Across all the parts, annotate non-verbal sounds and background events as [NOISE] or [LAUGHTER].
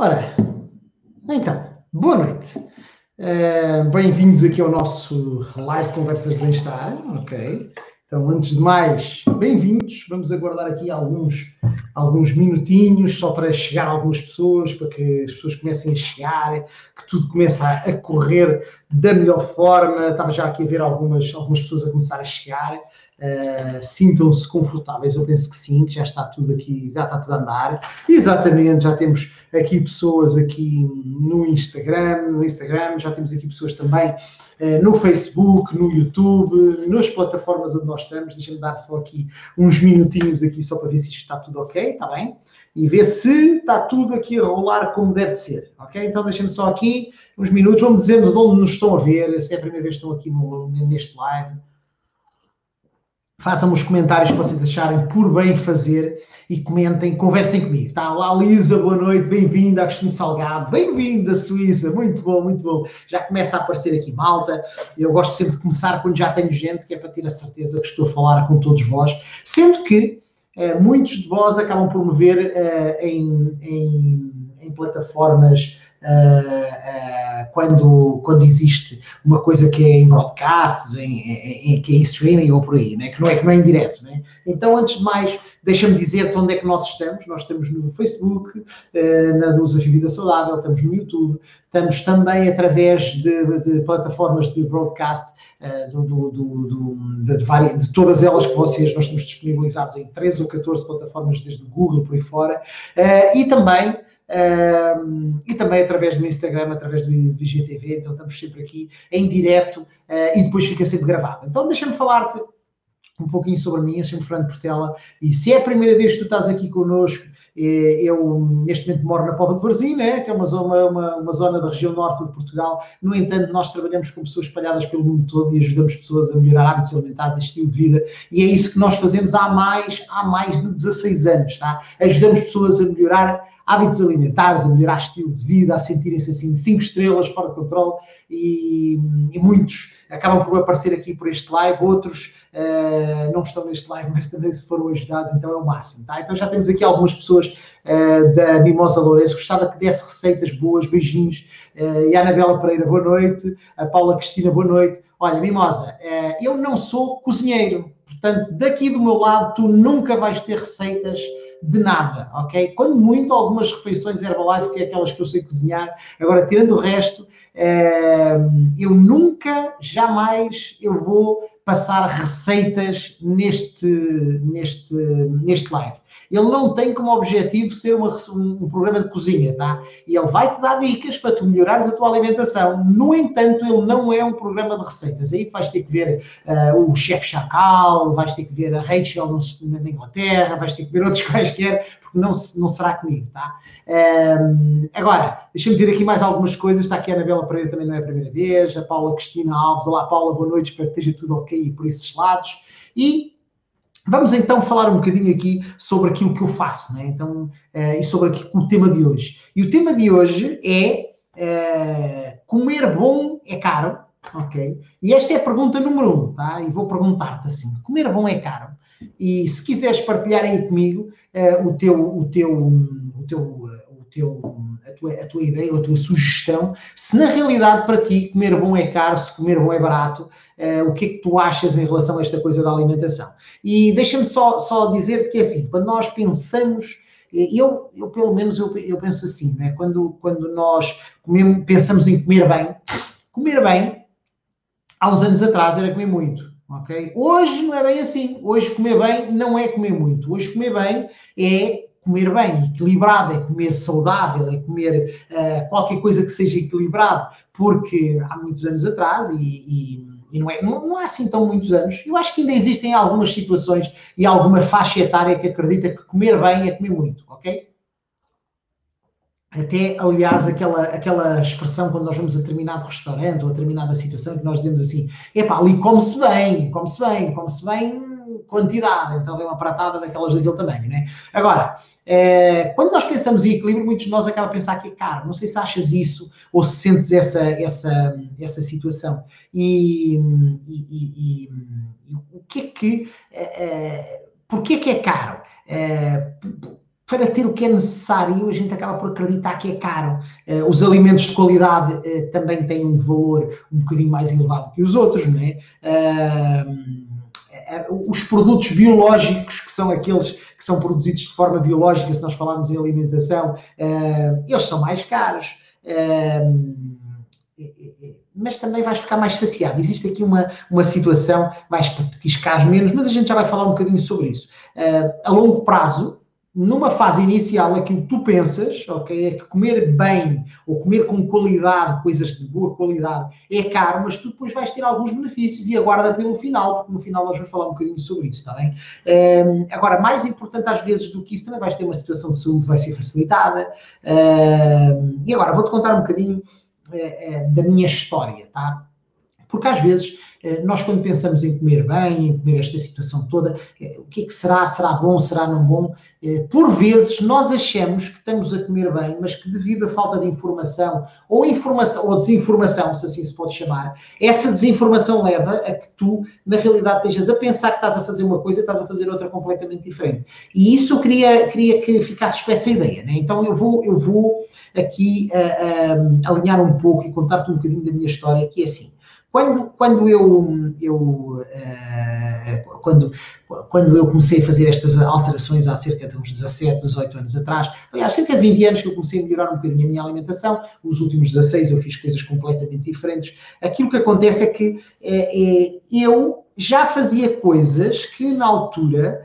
Ora, então, boa noite. Uh, Bem-vindos aqui ao nosso live Conversas de Bem-Estar, ok? Então, antes de mais, bem-vindos. Vamos aguardar aqui alguns, alguns minutinhos só para chegar algumas pessoas, para que as pessoas comecem a chegar, que tudo comece a, correr da melhor forma. Estava já aqui a ver algumas, algumas pessoas a começar a chegar. Uh, sintam-se confortáveis, eu penso que sim, que já está tudo aqui, já está tudo a andar. Exatamente, já temos aqui pessoas aqui no Instagram, no Instagram, já temos aqui pessoas também uh, no Facebook, no YouTube, nas plataformas onde nós estamos. Deixa-me dar só aqui uns minutinhos aqui só para ver se isto está tudo ok, está bem? E ver se está tudo aqui a rolar como deve de ser, ok? Então deixem-me só aqui uns minutos, vão-me de onde nos estão a ver, se é a primeira vez que estão aqui no, neste live Façam os comentários que vocês acharem por bem fazer e comentem, conversem comigo. Está lá, Lisa, boa noite, bem-vinda, Agostinho Salgado, bem-vindo Suíça, muito bom, muito bom. Já começa a aparecer aqui malta. Eu gosto sempre de começar quando já tenho gente, que é para ter a certeza que estou a falar com todos vós, sendo que muitos de vós acabam por me ver eh, em, em, em plataformas uh, uh, quando, quando existe uma coisa que é em broadcasts, em, em, em, que é em streaming ou por aí, né? que, não é, que não é em direto. Né? Então, antes de mais, deixa-me dizer-te onde é que nós estamos. Nós estamos no Facebook, uh, na Desafio Vida Saudável, estamos no YouTube, estamos também através de, de plataformas de broadcast, do, do, do, de, de, várias, de, todas elas que vocês, nós estamos disponibilizados em 13 ou 14 plataformas, desde o Google por aí fora, e também E também através do Instagram, através do IGTV, então estamos sempre aqui em direto uh, e depois fica sempre gravado. Então deixa-me falar-te um pouquinho sobre mim, eu chamo Fernando Portela e se é a primeira vez que tu estás aqui connosco, eh, eu neste momento moro na Pova de Varzim, né, que é uma zona, uma, uma zona da região norte de Portugal, no entanto nós trabalhamos com pessoas espalhadas pelo mundo todo e ajudamos pessoas a melhorar hábitos alimentares e estilo de vida e é isso que nós fazemos há mais, há mais de 16 anos, tá? ajudamos pessoas a melhorar hábitos alimentares, a melhorar estilo de vida, a sentirem-se assim cinco estrelas, fora de controle, e, e, muitos acabam por aparecer aqui por este live, outros uh, não estão neste live, [LAUGHS] mas também se foram ajudados, então é o máximo, tá? Então já temos aqui algumas pessoas uh, da Mimosa Lourenço, gostava que desse receitas boas, beijinhos, uh, e a Anabela Pereira, boa noite, a Paula Cristina, boa noite. Olha, Mimosa, eu não sou cozinheiro, portanto, daqui do meu lado, tu nunca vais ter receitas de nada, ok? Quando muito, algumas refeições Herbalife, que é aquelas que eu sei cozinhar. Agora, tirando o resto, eh, eu nunca, jamais, eu vou passar receitas neste, neste, neste live. Ele não tem como objetivo ser uma, um, programa de cozinha, tá? E ele vai te dar dicas para tu melhorares a tua alimentação. No entanto, ele não é um programa de receitas. Aí tu vais ter que ver uh, o chefe Chacal, vais ter que ver a Rachel na Inglaterra, vais ter que ver outros [LAUGHS] quaisquer, porque não, não será comigo, tá? Um, agora, deixa-me ver aqui mais algumas coisas. Está aqui a Anabela Pereira, também não é a primeira vez. A Paula Cristina Alves. Olá, Paula, boa noite. Espero que esteja tudo ok por esses lados. E Vamos então falar um bocadinho aqui sobre aquilo que eu faço, né? então, uh, e sobre aqui, o tema de hoje. E o tema de hoje é uh, comer bom é caro, ok? E esta é a pergunta número um, tá? E vou perguntar-te assim: comer bom é caro? E se quiseres partilhar aí comigo uh, o teu, o teu, o teu, o teu, tua, a tua ideia ou a tua sugestão, se na realidade para ti comer bom é caro, se comer bom é barato, uh, o que é que tu achas em relação a esta coisa da alimentação? E deixa-me só, só dizer que é assim, quando nós pensamos eu, eu pelo menos eu, eu penso assim, né? quando, quando nós comemos, pensamos em comer bem, comer bem, há uns anos atrás era comer muito. Ok? Hoje não é bem assim. Hoje comer bem não é comer muito. Hoje comer bem é comer bem, equilibrado, é comer saudável, é comer uh, qualquer coisa que seja equilibrado, porque há muitos anos atrás, e, e, e não, é, não, não, é assim tão muitos anos, eu acho que ainda existem algumas situações e alguma faixa etária que acredita que comer bem é comer muito, ok? Até, aliás, aquela, aquela expressão quando nós vamos a determinado restaurante ou a determinada situação que nós dizemos assim: epá, ali come-se bem, come-se bem, come-se bem quantidade, então vem uma pratada daquelas daquele tamanho, né? Agora, é, quando nós pensamos em equilíbrio, muitos de nós acabam a pensar que é caro. Não sei se achas isso ou se sentes essa, essa, essa situação. E, e, e, e o que é que. É, é, porquê que é caro? É, para ter o que é necessário, a gente acaba por acreditar que é caro. Uh, os alimentos de qualidade uh, também têm um valor um bocadinho mais elevado que os outros, não é? Uh, os produtos biológicos, que são aqueles que são produzidos de forma biológica, se nós falarmos em alimentação, eles são mais caros. mas também vais ficar mais saciado. Existe aqui uma, uma situação, mais para petiscar menos, mas a gente já vai falar um bocadinho sobre isso. a longo prazo, numa fase inicial, aquilo que tu pensas, ok, é que comer bem ou comer com qualidade, coisas de boa qualidade, é caro, mas tu depois vais ter alguns benefícios e aguarda pelo final, porque no final nós vamos falar um bocadinho sobre isso, está bem? Um, agora, mais importante às vezes do que isso, também vais ter uma situação de saúde que vai ser facilitada. Um, e agora, vou-te contar um bocadinho uh, uh, da minha história, tá? Porque às vezes eh, nós, quando pensamos em comer bem, em comer esta situação toda, eh, o que é que será? Será bom? Será não bom? Eh, por vezes, nós achamos que estamos a comer bem, mas que devido à falta de informação, ou informação, ou desinformação, se assim se pode chamar, essa desinformação leva a que tu, na realidade, estejas a pensar que estás a fazer uma coisa e estás a fazer outra completamente diferente. E isso eu queria, queria que ficasses com essa ideia, né? Então eu vou, eu vou aqui uh, uh, alinhar um pouco e contar-te um bocadinho da minha história, que é assim. Quando, quando eu, eu uh, quando, quando eu comecei a fazer estas alterações há cerca de uns 17, 18 anos atrás, aliás, cerca de 20 anos que eu comecei a melhorar um bocadinho a minha alimentação, os últimos 16 eu fiz coisas completamente diferentes. Aquilo que acontece é que é, é, eu já fazia coisas que na altura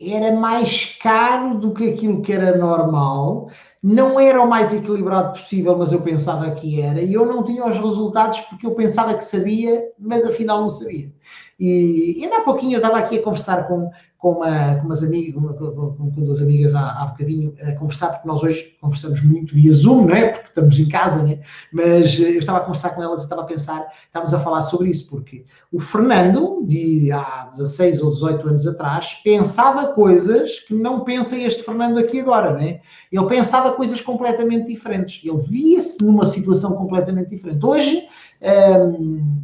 era mais caro do que aquilo que era normal não era o mais equilibrado possível, mas eu pensava que era, e eu não tinha os resultados porque eu pensava que sabia, mas afinal não sabia. E, ainda há pouquinho eu estava aqui a conversar com, com, uma, com umas amigas, com, com, com, duas amigas há, há bocadinho, a conversar, porque nós hoje conversamos muito via Zoom, não é? Porque estamos em casa, né? Mas eh, eu estava a conversar com elas e estava a pensar, estávamos a falar sobre isso, porque o Fernando, de há 16 ou 18 anos atrás, pensava coisas que não pensa este Fernando aqui agora, não é? Ele pensava coisas completamente diferentes. Ele via-se numa situação completamente diferente. Hoje,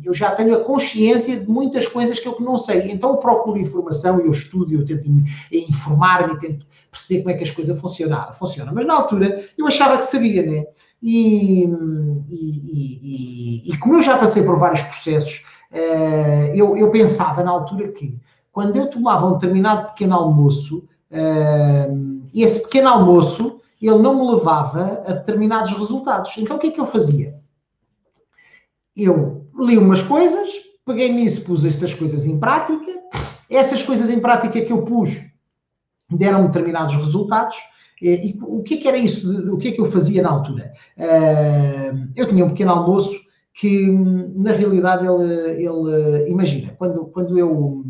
eu já tenho a consciência de muitas coisas que eu não sei. Então eu procuro informação, eu estudo, eu tento informar-me, tento perceber como é que as coisas funcionam. funcionam. Mas na altura eu achava que sabia, né? E, e, e, e como eu já passei por vários processos, uh, eu, eu pensava na altura que quando eu tomava um determinado pequeno almoço, uh, esse pequeno almoço ele não me levava a determinados resultados. Então o que é que eu fazia? Eu li umas coisas, peguei nisso, pus estas coisas em prática. Essas coisas em prática que eu pus deram determinados resultados. E, e o que é que era isso? O que é que eu fazia na altura? Uh, eu tinha um pequeno almoço que, na realidade, ele, ele imagina, quando, quando eu.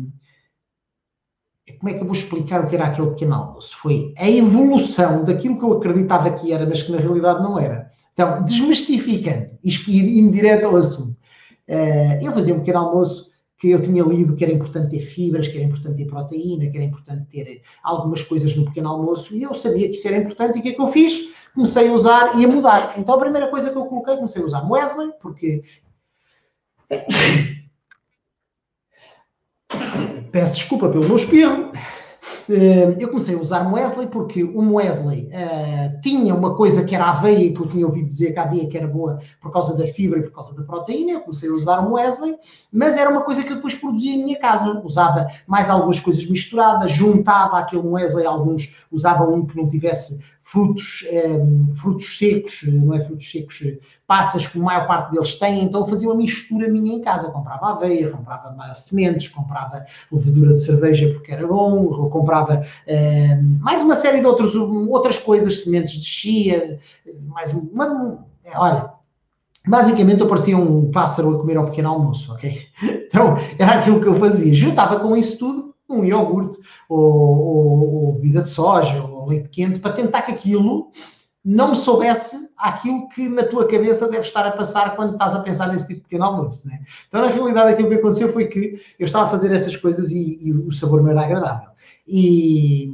Como é que eu vou explicar o que era aquele pequeno almoço? Foi a evolução daquilo que eu acreditava que era, mas que na realidade não era. Então, desmistificando indo direto ao assunto, uh, eu fazia um pequeno almoço que eu tinha lido que era importante ter fibras, que era importante ter proteína, que era importante ter algumas coisas no pequeno almoço, e eu sabia que isso era importante, e o que é que eu fiz? Comecei a usar e a mudar. Então a primeira coisa que eu coloquei, comecei a usar Wesley, porque... [COUGHS] Peço desculpa pelo meu espirro. Eh, eu comecei a usar Wesley porque o Wesley uh, tinha uma coisa que era aveia, que eu tinha ouvido dizer que a aveia que era boa por causa da fibra e por causa da proteína. Eu comecei a usar o Wesley, mas era uma coisa que eu depois produzia em minha casa. Usava mais algumas coisas misturadas, juntava aquele Wesley, alguns usava um que não tivesse frutos, um, frutos secos, não é frutos secos, passas que a maior parte deles têm, então eu fazia uma mistura minha em casa, comprava aveia, comprava sementes, comprava levedura de cerveja porque era bom, comprava um, mais uma série de outros, outras coisas, sementes de chia, mais uma, olha, Basicamente eu parecia um pássaro a comer ao pequeno almoço, ok? [LAUGHS] Então era aquilo que eu fazia. Juntava com isso tudo um iogurte, ou, ou, ou bebida de soja, ou leite quente, para tentar que aquilo não soubesse aquilo que na tua cabeça deve estar a passar quando estás a pensar nesse tipo de pequeno almoço. Né? Então, na realidade, aquilo que aconteceu foi que eu estava a fazer essas coisas e, e o sabor não era agradável. E,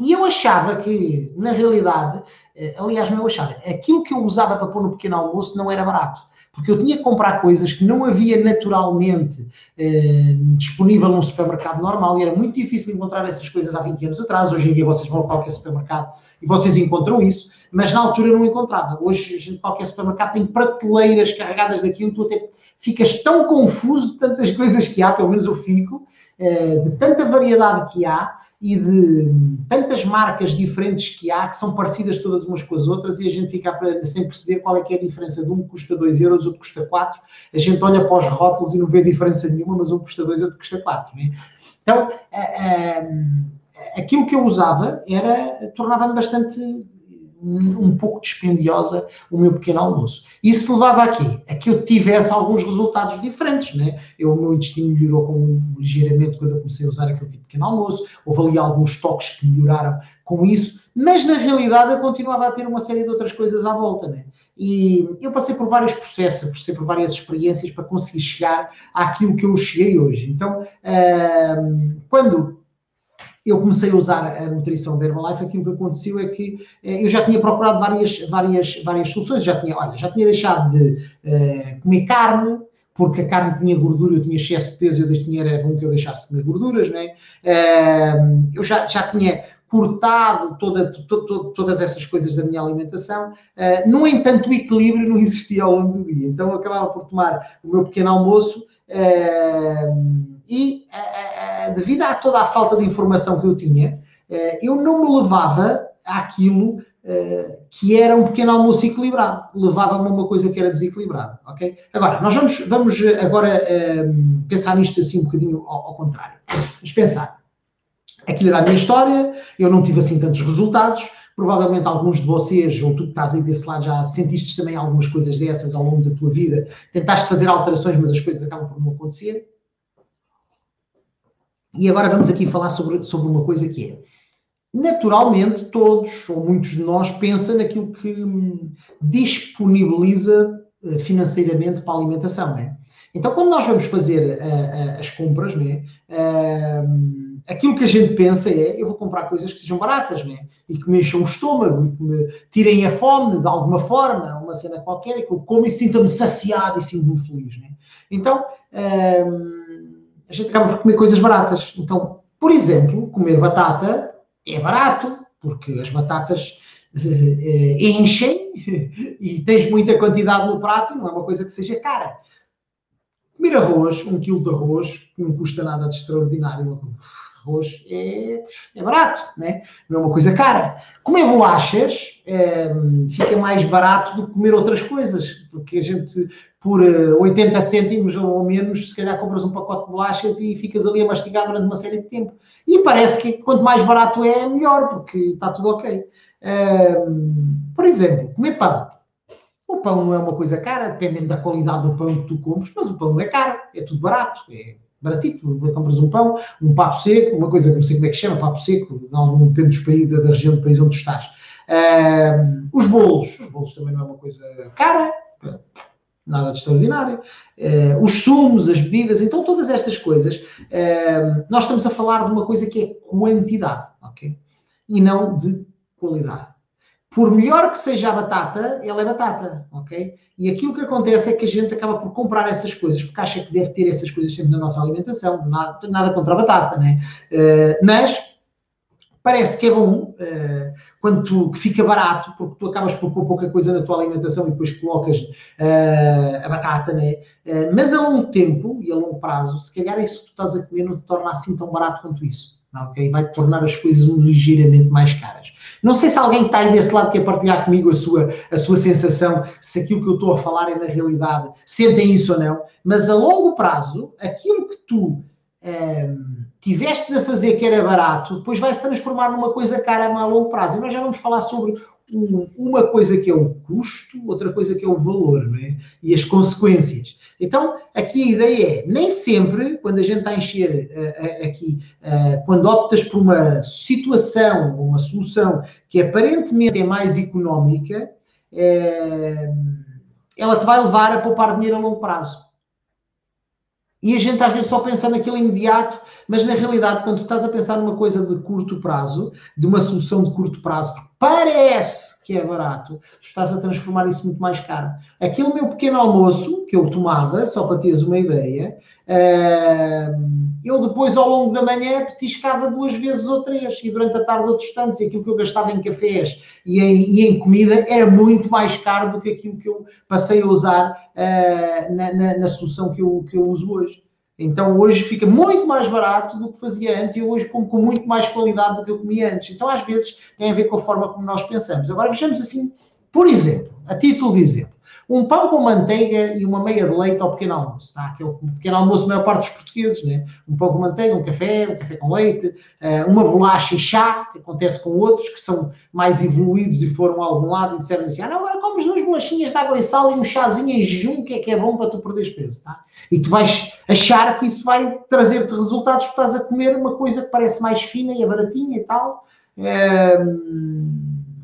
e, eu achava que, na realidade, eh, aliás, não eu achava, aquilo que eu usava para pôr no pequeno almoço não era barato. Porque eu tinha que comprar coisas que não havia naturalmente eh, disponível num supermercado normal e era muito difícil encontrar essas coisas há 20 anos atrás. Hoje em dia vocês vão a qualquer supermercado e vocês encontram isso, mas na altura não encontrava. Hoje, gente, qualquer supermercado tem prateleiras carregadas daquilo, tu até ficas tão confuso de tantas coisas que há, pelo menos eu fico, eh, de tanta variedade que há e de tantas marcas diferentes que há, que são parecidas todas umas com as outras, e a gente fica sem perceber qual é que é a diferença de um que custa 2 euros, outro custa 4. A gente olha para os rótulos e não vê diferença nenhuma, mas um custa 2 e outro custa 4. Né? Então, aquilo que eu usava era tornava-me bastante um pouco dispendiosa o meu pequeno almoço. Isso levava aqui a que eu tivesse alguns resultados diferentes, né? Eu, o meu intestino melhorou com, ligeiramente quando eu comecei a usar aquele tipo de pequeno almoço, houve ali alguns toques que melhoraram com isso, mas na realidade eu continuava a ter uma série de outras coisas à volta, né? E eu passei por vários processos, passei por várias experiências para conseguir chegar àquilo que eu cheguei hoje. Então, uh, quando eu comecei a usar a nutrição da Herbalife, aquilo que aconteceu é que eh, eu já tinha procurado várias, várias, várias soluções, já tinha, olha, já tinha deixado de uh, comer carne, porque a carne tinha gordura, eu tinha excesso de peso, eu tinha, era bom que eu deixasse de comer gorduras, né? Uh, eu já, já tinha cortado toda, to, to, todas essas coisas da minha alimentação. Uh, no entanto, o equilíbrio não existia ao longo do dia. Então, eu acabava por tomar o meu pequeno almoço uh, e uh, devido a toda a falta de informação que eu tinha, eu não me levava àquilo que era um pequeno almoço equilibrado. Levava-me a uma coisa que era desequilibrada, ok? Agora, nós vamos, vamos agora pensar nisto assim um bocadinho ao, ao contrário. Vamos pensar. Aquilo era a minha história, eu não tive assim tantos resultados, provavelmente alguns de vocês, ou tu que estás aí desse lado, já sentiste também algumas coisas dessas ao longo da tua vida, tentaste fazer alterações, mas as coisas acabam por não acontecer. E agora vamos aqui falar sobre, sobre uma coisa que é. Naturalmente, todos ou muitos de nós pensam naquilo que disponibiliza eh, financeiramente para a alimentação, né? Então, quando nós vamos fazer uh, uh, as compras, né, uh, aquilo que a gente pensa é: eu vou comprar coisas que sejam baratas, né, e que me encham o estômago, e que me tirem a fome de alguma forma, uma cena qualquer, e que eu como e sinta-me saciado e sinto-me feliz. Né? Então, a gente acaba por comer coisas baratas. Então, por exemplo, comer batata é barato, porque as batatas uh, enchem [LAUGHS] e tens muita quantidade no prato, não é uma coisa que seja cara. Comer arroz, um quilo de arroz, não custa nada de extraordinário arroz é, é barato, né? não é uma coisa cara. Comer bolachas é, fica mais barato do que comer outras coisas, porque a gente, por 80 eh, cêntimos ou menos, se calhar compras um pacote de bolachas e ficas ali a mastigar durante uma série de tempo. E parece que quanto mais barato é, melhor, porque está tudo ok. É, por exemplo, comer pão. O pão não é uma coisa cara, dependendo da qualidade do pão que tu compres, mas o pão não é caro, é tudo barato. É baratito, compras um pão, um papo seco, uma coisa que não sei como é que chama, papo seco, algum, depende dos da, região do país onde estás. Uh, os bolos, os bolos também não é uma coisa cara, nada de extraordinário. Uh, os sumos, as bebidas, então todas estas coisas, uh, nós estamos a falar de uma coisa que é quantidade, ok? E não de qualidade por melhor que seja a batata, ela é batata, ok? E aquilo que acontece é que a gente acaba por comprar essas coisas, porque acha que deve ter essas coisas sempre na nossa alimentação, nada, nada contra a batata, né? Uh, mas parece que é bom uh, quando tu, que fica barato, porque tu acabas por pôr pouca coisa na tua alimentação e depois colocas uh, a batata, né? mas a longo tempo e a longo prazo, se calhar isso que tu estás a comer não te torna assim tão barato quanto isso ok? Vai tornar as coisas ligeiramente mais caras. Não sei se alguém está aí desse lado quer partilhar comigo a sua, a sua sensação, se aquilo que eu estou a falar é na realidade, sentem isso ou não, mas a longo prazo, aquilo que tu um, ehm, tivestes a fazer que era barato, depois vai se transformar numa coisa cara a longo prazo. E nós já vamos falar sobre uma coisa que é o custo, outra coisa que é o valor, é? E as consequências. Então, aqui a ideia é, nem sempre, quando a gente está a encher uh, aqui, uh, quando optas por uma situação, uma solução que aparentemente é mais económica, uh, ela te vai levar a poupar dinheiro a longo prazo. E a gente às vezes só pensa naquilo imediato, mas na realidade, quando tu estás a pensar numa coisa de curto prazo, de uma solução de curto prazo, parece que é barato, tu estás a transformar isso muito mais caro. Aquele meu pequeno almoço que eu tomava, só para teres uma ideia, uh, eu depois ao longo da manhã petiscava duas vezes ou três, e durante a tarde outros tantos, e aquilo que eu gastava em cafés e em, e em comida era muito mais caro do que aquilo que eu passei a usar uh, na, na, na, solução que eu, que eu uso hoje. Então hoje fica muito mais barato do que fazia antes e hoje como com muito mais qualidade do que eu comia antes. Então às vezes tem a ver com a forma como nós pensamos. Agora vejamos assim, por exemplo, a título de exemplo, um pão com manteiga e uma meia de leite ao pequeno almoço, tá? que é o pequeno almoço da maior parte dos portugueses, né? um pão com manteiga, um café, um café com leite, eh, uma bolacha e chá, que acontece com outros que são mais evoluídos e foram a algum lado e disseram assim, ah, não, agora comes duas bolachinhas de água e sal e um chazinho em jejum, que é que é bom para tu perderes peso, tá? E tu vais achar que isso vai trazer-te resultados porque estás a comer uma coisa que parece mais fina e é baratinha e tal. É,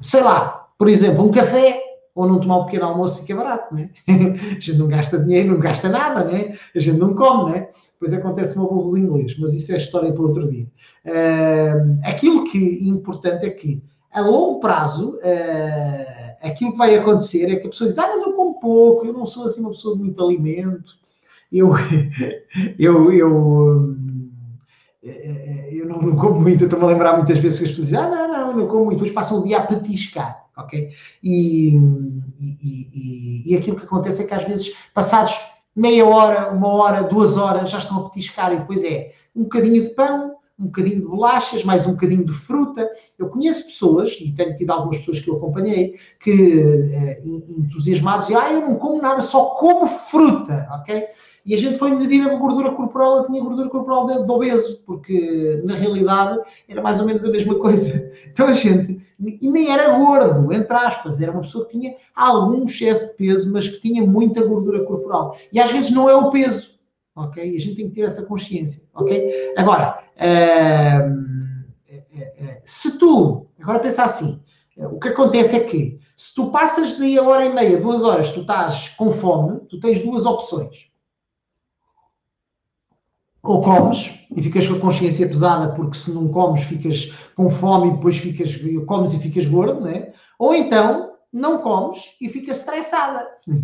sei lá, por exemplo, um café ou não tomar um pequeno almoço fica barato, né? [LAUGHS] a gente não gasta dinheiro, não gasta nada, né? A gente não come, né? Depois acontece uma burro de inglês, mas isso é história para outro dia. Uh, aquilo que é importante é que, a longo prazo, uh, aquilo que vai acontecer é que a pessoa diz, ah, mas eu como pouco, eu não sou assim uma pessoa de muito alimento, eu, [LAUGHS] eu, eu, eh, eu não, não como muito, eu estou-me a lembrar muitas vezes que as pessoas dizem, ah, não, não, não como muito, depois passam o dia a petiscar ok? E, e, e, e, aquilo que acontece é que às vezes, passados meia hora, uma hora, duas horas, já estão a petiscar e depois é um bocadinho de pão, um bocadinho de bolachas, mais um bocadinho de fruta. Eu conheço pessoas, e tenho tido algumas pessoas que eu acompanhei, que eh, entusiasmados, e ah, eu não como nada, só como fruta, ok? E a gente foi medir a gordura corporal, ela tinha gordura corporal de, de obeso, porque na realidade era mais ou menos a mesma coisa. [LAUGHS] Então a gente, e nem era gordo, entre aspas, era uma pessoa que tinha algum excesso de peso, mas que tinha muita gordura corporal. E às vezes não é o peso, ok? E a gente tem que ter essa consciência, ok? Agora, uh, se tu, agora pensa assim, o que acontece é que se tu passas de a hora e meia, duas horas, tu estás com fome, tu tens duas opções ou comes e ficas com a consciência pesada porque se não comes ficas com fome e depois ficas, comes e ficas gordo, né? ou então não comes e ficas estressada. [LAUGHS]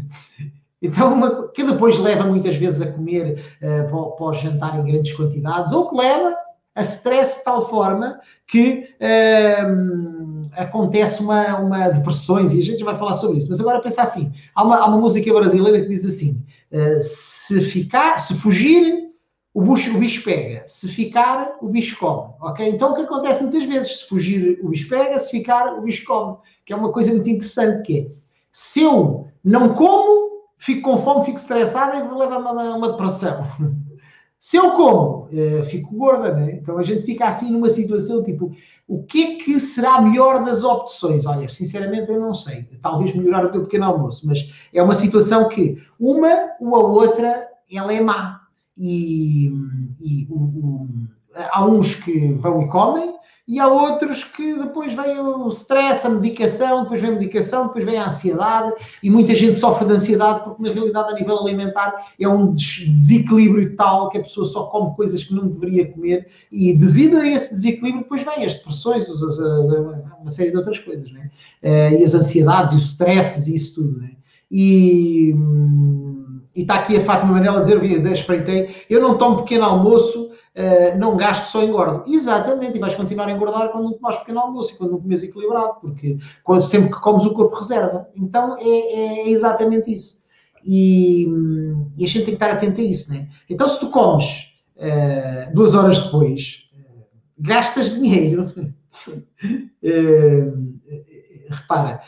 Então, uma, que depois leva muitas vezes a comer uh, para, jantar em grandes quantidades, ou que leva a stress de tal forma que uh, acontece uma, uma depressões, e a gente vai falar sobre isso. Mas agora pensa assim: há uma, há uma música brasileira que diz assim: uh, se ficar, se fugir, o bicho, o bicho pega. Se ficar, o bicho come. Ok? Então o que acontece muitas vezes? Se fugir, o bicho pega. Se ficar, o bicho come. Que é uma coisa muito interessante que é, se eu não como, fico com fome, fico estressada e leva-me a uma, uma depressão. [LAUGHS] Se eu como, eh, fico gorda, né? Então a gente fica assim numa situação tipo, o que é que será melhor das opções? Olha, sinceramente eu não sei. Talvez melhorar o teu pequeno almoço, mas é uma situação que uma ou a outra ela é má e, e o, o, há uns que vão e comem e há outros que depois vem o stress, a medicação, depois vem a medicação, depois vem a ansiedade e muita gente sofre de ansiedade porque na realidade a nível alimentar é um desequilíbrio tal que a pessoa só come coisas que não deveria comer e devido a esse desequilíbrio depois vem as depressões, uma série de outras coisas, né? e as ansiedades e os stresses e isso tudo, né? E hum, e está aqui a Fátima Manela a dizer, eu espreitei, eu não tomo pequeno almoço, uh, não gasto, só engordo. Exatamente, e vais continuar a engordar quando não tomas pequeno almoço e quando não comes equilibrado, porque quando, sempre que comes o corpo reserva. Então é, é exatamente isso. E, e, a gente tem que estar atento a isso, né? Então se tu comes uh, duas horas depois, uh, gastas dinheiro. [LAUGHS] repara,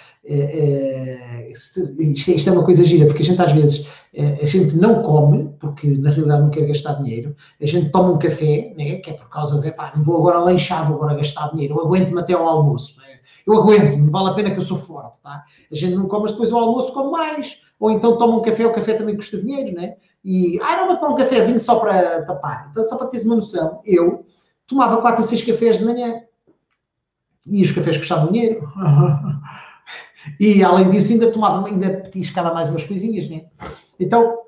isto, isto é uma coisa gira, porque a gente às vezes eh, a gente não come, porque na realidade não quer gastar dinheiro, a gente toma um café, né, que é por causa de, pá, não vou agora lanchar, vou agora gastar dinheiro, eu aguento-me até ao almoço, né? eu aguento-me, vale a pena que eu sou forte, tá? A gente não come, mas depois ao almoço come mais, ou então toma um café, o café também custa dinheiro, né? E, ah, não vou tomar um cafezinho só para tapar. Então, só para teres uma noção, eu tomava 4 a 6 cafés de manhã, e os cafés custavam dinheiro. [LAUGHS] E além disso, ainda tomava, ainda petiscava mais umas coisinhas, né? Então,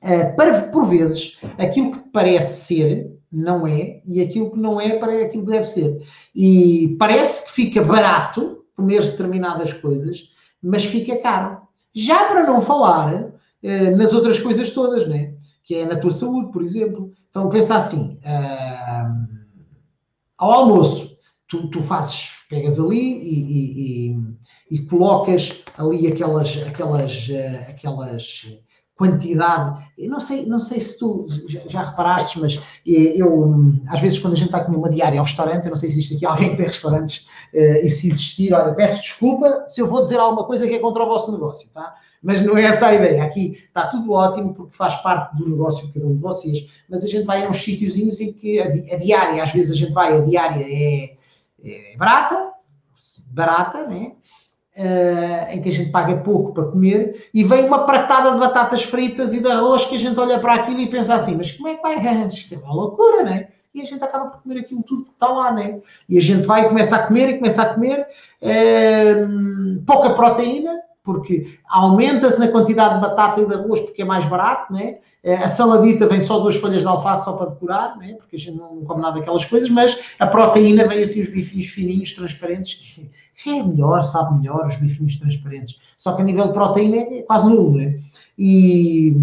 Uh, para, por vezes, aquilo que parece ser, não é, e aquilo que não é, para aquilo que deve ser. E parece que fica barato comer determinadas coisas, mas fica caro. Já para não falar uh, nas outras coisas todas, né? que é na tua saúde, por exemplo. Então pensa assim, uh, ao almoço, tu, tu fazes, pegas ali e, e, e, e colocas ali aquelas, aquelas, uh, aquelas quantidade. Eu não sei, não sei se tu já, já reparaste, mas eu, às vezes, quando a gente vai comer uma diária ao restaurante, eu não sei se existe aqui [LAUGHS] alguém que tem restaurantes, uh, e se existir, olha, peço desculpa se eu vou dizer alguma coisa que é contra o vosso negócio, tá? Mas não é essa a ideia. Aqui está tudo ótimo porque faz parte do negócio de cada um de vocês, mas a gente vai a uns sítiozinhos em que a, a diária, às vezes a gente vai, a diária é, é barata, barata, né? Uh, em que a gente paga pouco para comer, e vem uma pratada de batatas fritas e de arroz que a gente olha para aquilo e pensa assim, mas como é que vai? Isto é uma loucura, né? E a gente acaba por comer aquilo tudo que está lá, né? E a gente vai e começa a comer e começa a comer uh, pouca proteína, porque aumenta-se na quantidade de batata e de arroz porque é mais barato, né? A saladita vem só duas folhas de alface só para decorar, né? porque a gente não come nada daquelas coisas, mas a proteína vem assim os bifinhos fininhos, transparentes, é melhor, sabe melhor, os bifinhos transparentes. Só que a nível de proteína é quase nulo, né? E,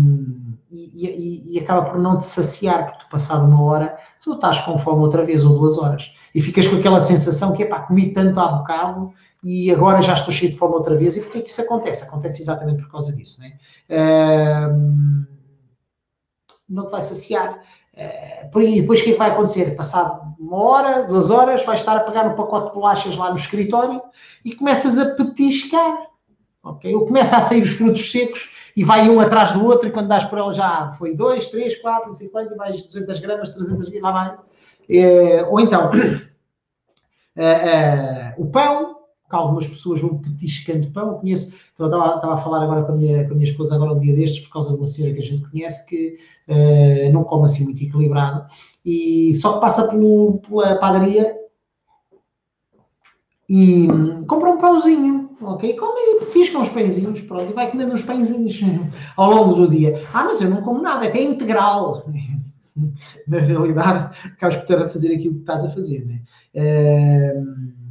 e, e, acaba por não te saciar, porque tu passado uma hora, tu estás com fome outra vez, ou duas horas. E ficas com aquela sensação que, é pá, comi tanto há bocado e agora já estou cheio de fome outra vez. E porquê que isso acontece? Acontece exatamente por causa disso, né? Uh, não te vai saciar. Uh, depois o que é que vai acontecer? Passado uma hora, duas horas, vais estar a pegar um pacote de bolachas lá no escritório e começas a petiscar. Ok? Ou começa a sair os frutos secos e vai um atrás do outro e quando dás por ela já foi dois, três, quatro, não sei quanto, e vais 200 gramas, 300 gramas, lá vai. Uh, ou então, uh, [COUGHS] o pão, que algumas pessoas vão petiscando pão. Eu conheço, estava, estava, a falar agora com a, minha, com a minha esposa agora um dia destes, por causa de uma senhora que a gente conhece, que uh, não come assim muito equilibrado, e só que passa pelo, pela padaria e hum, compra um pãozinho, ok? Come e petisca uns pãezinhos, pronto, e vai comendo uns pãezinhos [LAUGHS] ao longo do dia. Ah, mas eu não como nada, é que é integral. [LAUGHS] Na realidade, acabas por estar a fazer aquilo que estás a fazer, né? Uh,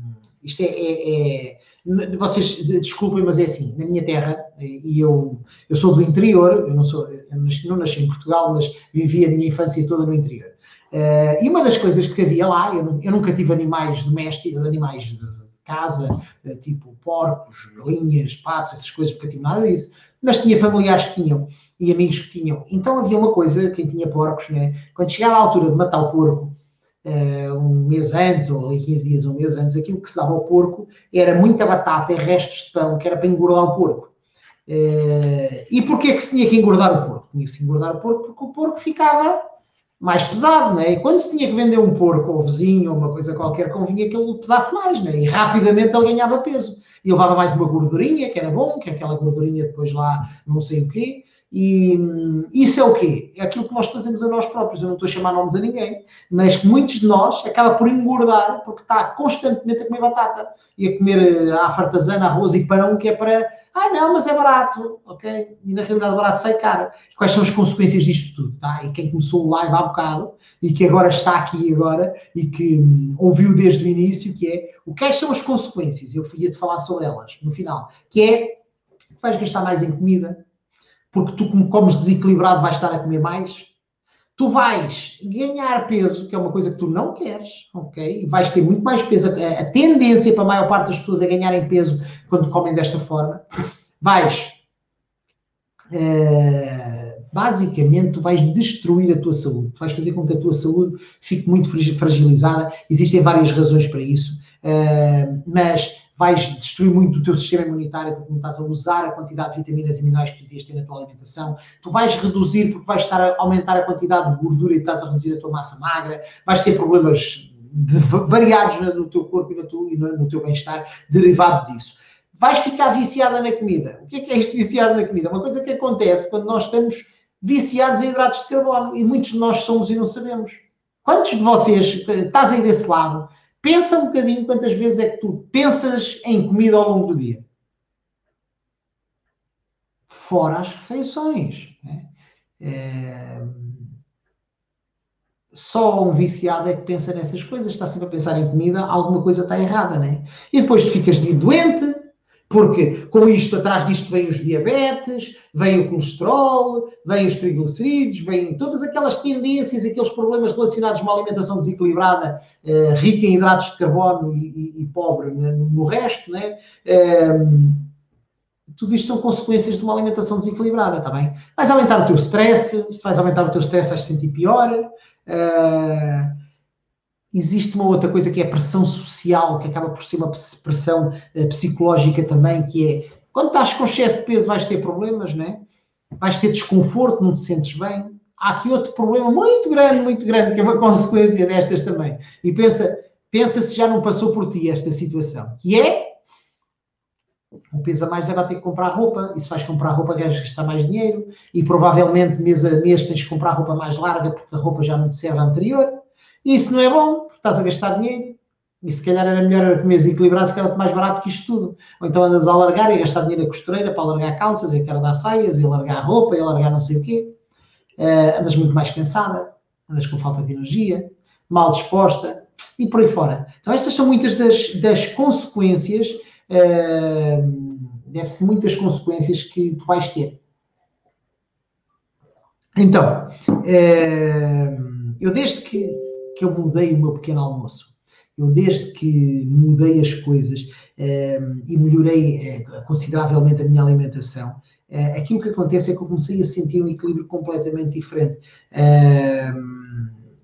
isto é, é, é, Vocês desculpem, mas é assim. Na minha terra, e eu, eu sou do interior, eu não, sou, eu não nasci em Portugal, mas vivi a minha infância toda no interior. Uh, e uma das coisas que havia lá, eu, eu nunca tive animais domésticos, animais de, casa, uh, tipo porcos, galinhas, patos, essas coisas, porque eu tive nada disso. Mas tinha familiares que tinham e amigos que tinham. Então havia uma coisa, quem tinha porcos, né? quando chegava a altura de matar o porco, um mês antes, ou 15 dias, um mês antes, aquilo que se dava ao porco era muita batata e restos de pão, que era para engordar o porco. Uh, e porquê que se tinha que engordar o porco? Tinha que se engordar o porco porque o porco ficava mais pesado, né? E quando se tinha que vender um porco ao vizinho ou uma coisa qualquer, convinha que ele pesasse mais, né? E rapidamente ele ganhava peso. E levava mais uma gordurinha, que era bom, que aquela gordurinha depois lá, não sei o quê. E isso é o quê? É aquilo que nós fazemos a nós próprios. Eu não estou a chamar nomes a ninguém, mas muitos de nós acaba por engordar porque está constantemente a comer batata e a comer a eh, fartazana, arroz e pão, que é para, ah não, mas é barato, ok? E na realidade barato sai caro. Quais são as consequências disto tudo, tá? E quem começou o live há bocado e que agora está aqui agora e que hum, ouviu desde o início, que é, o que são as consequências? Eu ia-te falar sobre elas no final, que é, vais gastar mais em comida, porque tu, como comes desequilibrado, vais estar a comer mais. Tu vais ganhar peso, que é uma coisa que tu não queres, ok? E vais ter muito mais peso. A, tendência para a maior parte das pessoas é ganharem peso quando comem desta forma. Vais. Uh, basicamente, tu vais destruir a tua saúde. Tu vais fazer com que a tua saúde fique muito fragilizada. Existem várias razões para isso. Uh, mas vais destruir muito o teu sistema imunitário porque não estás a usar a quantidade de vitaminas e minerais que devias ter na tua alimentação, tu vais reduzir porque vais estar a aumentar a quantidade de gordura e estás a reduzir a tua massa magra, vais ter problemas de, variados no teu corpo e no teu, no teu bem-estar derivado disso. Vais ficar viciada na comida. O que é que é isto viciado na comida? Uma coisa que acontece quando nós estamos viciados em hidratos de carbono e muitos de nós somos e não sabemos. Quantos de vocês, estás aí desse lado, Pensa um bocadinho quantas vezes é que tu pensas em comida ao longo do dia. Fora as refeições. Né? É, só um viciado é que pensa nessas coisas, está sempre a pensar em comida, alguma coisa está errada, né? E depois tu ficas de doente, porque com isto, atrás disto vem os diabetes, vem o colesterol, vem os triglicerídeos, vêm todas aquelas tendências, aqueles problemas relacionados com uma alimentação desequilibrada, eh, rica em hidratos de carbono e, e, e pobre né, no resto, né? Eh, tudo isto são consequências de uma alimentação desequilibrada, está bem? Vais aumentar o teu stress, se vais aumentar o teu stress vais te sentir pior, Uh, existe uma outra coisa que é a pressão social, que acaba por ser uma pressão uh, psicológica também, que é quando estás com excesso de peso vais ter problemas, né? vais ter desconforto, não te sentes bem. Há aqui outro problema muito grande, muito grande, que é uma [LAUGHS] consequência destas também. E pensa, pensa se já não passou por ti esta situação, que é o peso a mais leva a ter que comprar roupa, e se vais comprar roupa queres gastar mais dinheiro, e provavelmente mês a mês tens que comprar roupa mais larga porque a roupa já não te serve a anterior. Isso não é bom, porque estás a gastar dinheiro. E se calhar era melhor comer equilibrado, ficava-te mais barato que isto tudo. Ou então andas a alargar e a gastar dinheiro a costureira para alargar calças, e dar saias, e alargar roupa, e alargar não sei o quê. Uh, andas muito mais cansada, andas com falta de energia, mal disposta, e por aí fora. Então estas são muitas das, das consequências deve-se muitas consequências que tu vais ter. Então, eu desde que, que eu mudei o meu pequeno almoço, eu desde que mudei as coisas e melhorei eh, consideravelmente a minha alimentação, eh, aquilo que acontece é que eu comecei a sentir um equilíbrio completamente diferente.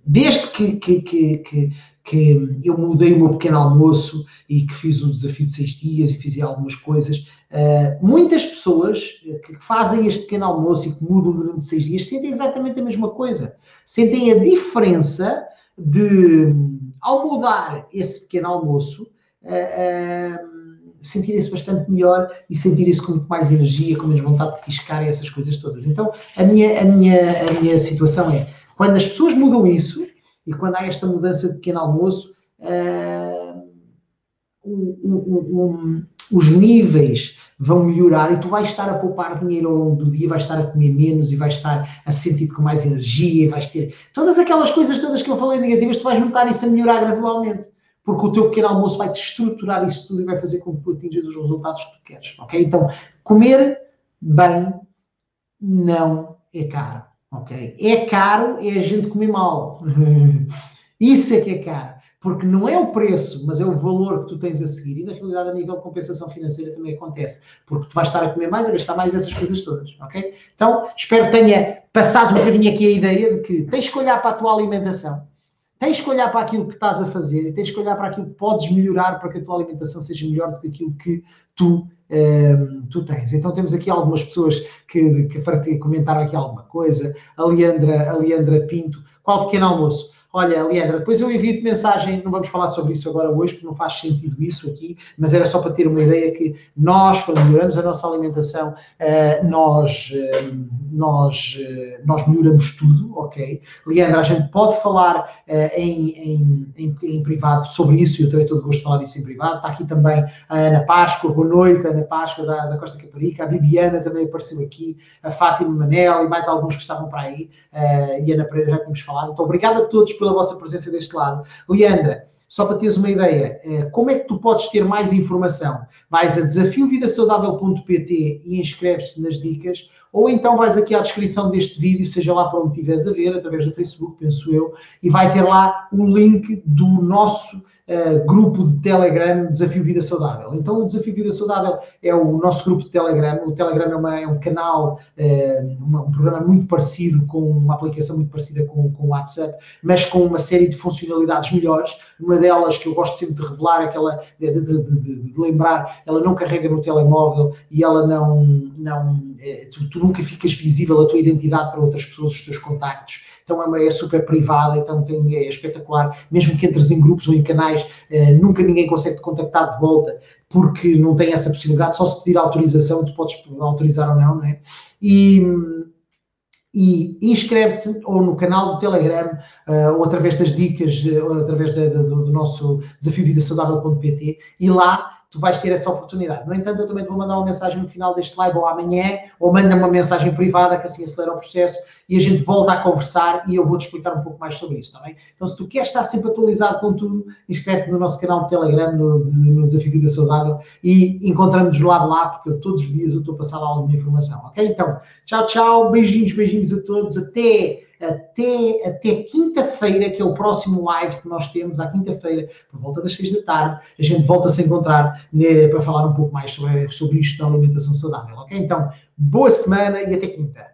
Desde que, que, que, que eu mudei o meu pequeno almoço e que fiz o desafio de seis dias e fiz algumas coisas. Uh, muitas pessoas que fazem este pequeno almoço e que mudam durante seis dias sentem exatamente a mesma coisa. Sentem a diferença de, ao mudar esse pequeno almoço, uh, sentirem-se bastante melhor e sentirem-se com muito mais energia, com menos vontade de tiscar e essas coisas todas. Então, a minha, a minha, a minha situação é, quando as pessoas mudam isso, e quando há esta mudança de pequeno almoço, uh, os níveis vão melhorar e tu vais estar a poupar dinheiro ao longo do dia, vais estar a comer menos e vais estar a sentir com mais energia e vais ter todas aquelas coisas todas que eu falei negativas, tu vais notar isso a melhorar gradualmente. Porque o teu pequeno almoço vai te estruturar isso tudo e vai fazer com que tu atinjas os resultados que tu queres. Ok? Então, comer bem não é caro. Ok? É caro é a gente comer mal. [LAUGHS] Isso é que é caro. Porque não é o preço, mas é o valor que tu tens a seguir. E na realidade, a nível de compensação financeira também acontece. Porque tu vais estar a comer mais, a gastar mais essas coisas todas. Ok? Então, espero que tenha passado um bocadinho aqui a ideia de que tens que olhar para a tua alimentação. Tens que olhar para aquilo que estás a fazer e tens que olhar para aquilo que podes melhorar para que a tua alimentação seja melhor do que aquilo que tu tu tens. Então temos aqui algumas pessoas que, que comentaram aqui alguma coisa. A Leandra, a Leandra Pinto, qual pequeno almoço? Olha, Leandra, depois eu envio-te mensagem, não vamos falar sobre isso agora hoje, porque não faz sentido isso aqui, mas era só para ter uma ideia que nós, quando melhoramos a nossa alimentação, uh, nós, nós, uh, nós melhoramos tudo, ok? Leandra, a gente pode falar em, em, em, em, privado sobre isso, e eu terei todo o gosto de falar isso em privado. Está aqui também a Ana Páscoa, boa noite, Ana Páscoa da, da Costa Caparica, a Bibiana também apareceu aqui, a Fátima Manel e mais alguns que estavam para aí, e a Ana Pereira já tínhamos falado. Então, obrigado a todos pela vossa presença deste lado. Leandra, só para teres uma ideia, eh, como é que tu podes ter mais informação? Vais a desafiovidasaudável.pt e inscreves-te nas dicas, ou então vais aqui à descrição deste vídeo, seja lá para onde estiveres a ver, através do Facebook, penso eu, e vai ter lá um link do nosso uh, grupo de Telegram Desafio Vida Saudável. Então, o Desafio Vida Saudável é o nosso grupo de Telegram. O Telegram é, uma, é um canal, uh, um programa muito parecido, com uma aplicação muito parecida com, com o WhatsApp, mas com uma série de funcionalidades melhores. Uma delas que eu gosto sempre de revelar, aquela de, de, de, de lembrar, ela não carrega no telemóvel e ela não, não é, tu, tu, nunca ficas visível a tua identidade para outras pessoas, os teus contactos. Então é, uma, é super privada, então tem, é espetacular. Mesmo que entres em grupos ou em canais, é, nunca ninguém consegue te contactar de volta porque não tem essa possibilidade. Só se pedir autorização, tu podes autorizar ou não, né? E e inscreve-te ou no canal do Telegram uh, ou através das dicas, uh, ou através de, do, do, nosso desafio vida saudável.pt e lá tu vais ter essa oportunidade. No entanto, eu também te vou mandar uma mensagem no final deste live ou amanhã, ou manda uma mensagem privada que assim acelera o processo e a gente volta a conversar e eu vou-te explicar um pouco mais sobre isso, está bem? Então, se tu queres estar sempre atualizado com tudo, inscreve-te no nosso canal de Telegram, no, no Desafio Vida Saudável e encontramos-nos lá de lá, porque eu, todos os dias eu estou a passar lá alguma informação, ok? Então, tchau, tchau, beijinhos, beijinhos a todos, até até, até quinta-feira, que é o próximo live que nós temos, à quinta-feira, por volta das seis da tarde, a gente volta a se encontrar né, para falar um pouco mais sobre, sobre isto da alimentação saudável, ok? Então, boa semana e até quinta.